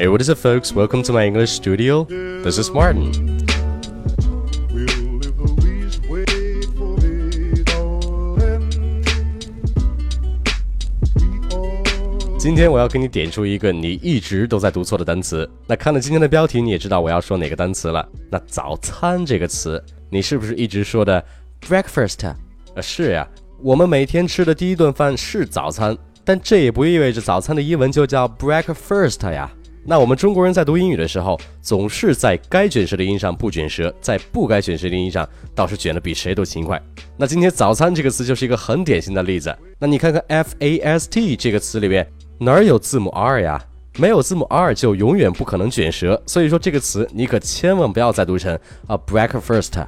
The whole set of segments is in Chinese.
Hey, what is it, folks? Welcome to my English studio. This is Martin. 今天我要给你点出一个你一直都在读错的单词。那看了今天的标题，你也知道我要说哪个单词了。那早餐这个词，你是不是一直说的 breakfast？呃，是呀，我们每天吃的第一顿饭是早餐，但这也不意味着早餐的英文就叫 breakfast 呀。那我们中国人在读英语的时候，总是在该卷舌的音上不卷舌，在不该卷舌的音上倒是卷的比谁都勤快。那今天早餐这个词就是一个很典型的例子。那你看看 f a s t 这个词里面。哪儿有字母 R 呀？没有字母 R 就永远不可能卷舌，所以说这个词你可千万不要再读成 a breakfast。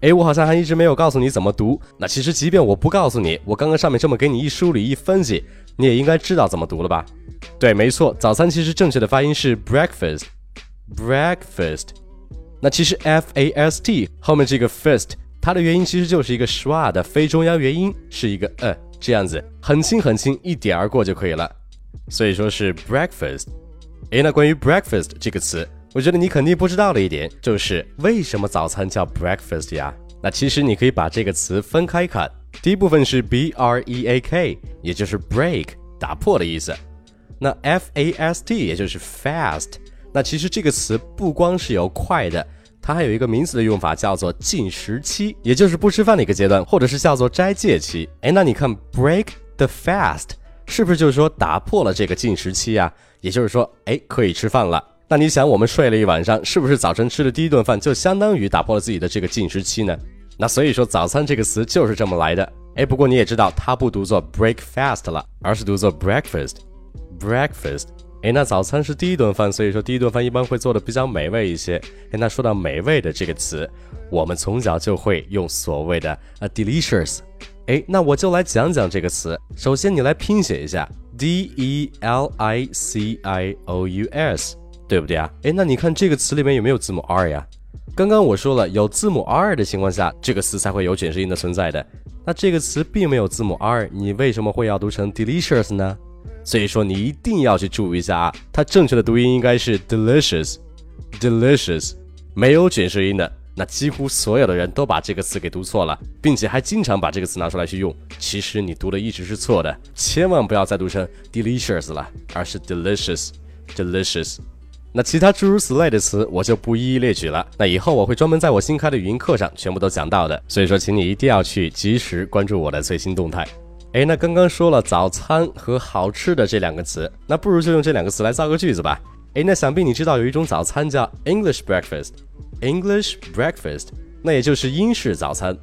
哎，我好像还一直没有告诉你怎么读。那其实即便我不告诉你，我刚刚上面这么给你一梳理一分析，你也应该知道怎么读了吧？对，没错，早餐其实正确的发音是 breakfast，breakfast。那其实 f a s t 后面这个 first，它的元音其实就是一个 schwa 的非中央元音，是一个呃这样子，很轻很轻，一点而过就可以了。所以说是 breakfast。诶，那关于 breakfast 这个词，我觉得你肯定不知道的一点就是为什么早餐叫 breakfast 呀？那其实你可以把这个词分开看，第一部分是 b r e a k，也就是 break 打破的意思。那 f a s t 也就是 fast。那其实这个词不光是有快的，它还有一个名词的用法叫做进食期，也就是不吃饭的一个阶段，或者是叫做斋戒期。诶，那你看 break the fast。是不是就是说打破了这个禁食期啊？也就是说，哎，可以吃饭了。那你想，我们睡了一晚上，是不是早晨吃的第一顿饭就相当于打破了自己的这个禁食期呢？那所以说，早餐这个词就是这么来的。哎，不过你也知道，它不读作 breakfast 了，而是读作 breakfast。breakfast。哎，那早餐是第一顿饭，所以说第一顿饭一般会做的比较美味一些。哎，那说到美味的这个词，我们从小就会用所谓的 a delicious。哎，那我就来讲讲这个词。首先，你来拼写一下 d e l i c i o u s，对不对啊？哎，那你看这个词里面有没有字母 r 呀？刚刚我说了，有字母 r 的情况下，这个词才会有卷舌音的存在的。那这个词并没有字母 r，你为什么会要读成 delicious 呢？所以说，你一定要去注意一下啊，它正确的读音应该是 delicious，delicious，没有卷舌音的。那几乎所有的人都把这个词给读错了，并且还经常把这个词拿出来去用。其实你读的一直是错的，千万不要再读成 delicious 了，而是 delicious，delicious。那其他诸如此类的词我就不一一列举了。那以后我会专门在我新开的语音课上全部都讲到的。所以说，请你一定要去及时关注我的最新动态。哎，那刚刚说了早餐和好吃的这两个词，那不如就用这两个词来造个句子吧。哎，那想必你知道有一种早餐叫 English breakfast。English breakfast，那也就是英式早餐。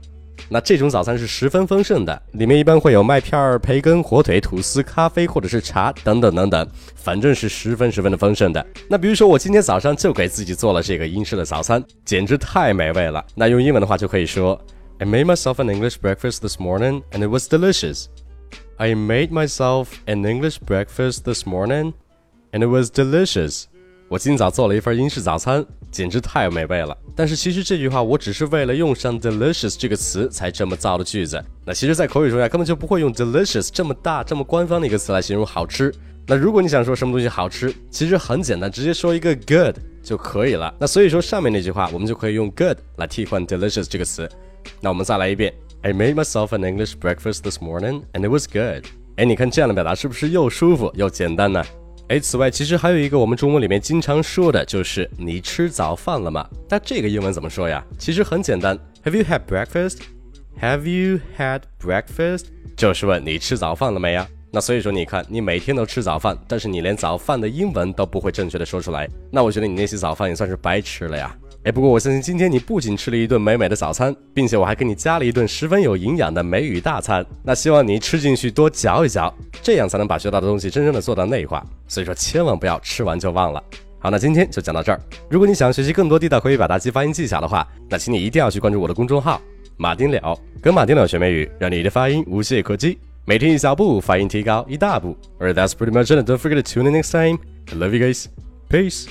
那这种早餐是十分丰盛的，里面一般会有麦片、培根、火腿、吐司、咖啡或者是茶等等等等，反正是十分十分的丰盛的。那比如说我今天早上就给自己做了这个英式的早餐，简直太美味了。那用英文的话就可以说：I made myself an English breakfast this morning and it was delicious. I made myself an English breakfast this morning and it was delicious. 我今早做了一份英式早餐，简直太美味了。但是其实这句话我只是为了用上 delicious 这个词才这么造的句子。那其实，在口语中呀，根本就不会用 delicious 这么大、这么官方的一个词来形容好吃。那如果你想说什么东西好吃，其实很简单，直接说一个 good 就可以了。那所以说上面那句话，我们就可以用 good 来替换 delicious 这个词。那我们再来一遍：I made myself an English breakfast this morning and it was good。哎，你看这样的表达是不是又舒服又简单呢？哎，此外，其实还有一个我们中文里面经常说的，就是你吃早饭了吗？那这个英文怎么说呀？其实很简单，Have you had breakfast？Have you had breakfast？就是问你吃早饭了没呀？那所以说，你看，你每天都吃早饭，但是你连早饭的英文都不会正确的说出来，那我觉得你那些早饭也算是白吃了呀。哎，不过我相信今天你不仅吃了一顿美美的早餐，并且我还给你加了一顿十分有营养的美语大餐。那希望你吃进去多嚼一嚼，这样才能把学到的东西真正的做到内化。所以说，千万不要吃完就忘了。好，那今天就讲到这儿。如果你想学习更多地道口语表达及发音技巧的话，那请你一定要去关注我的公众号“马丁了”，跟马丁了学美语，让你的发音无懈可击。每天一小步，发音提高一大步。Alright, that's pretty much it. Don't forget to tune in next time. I love you guys. Peace.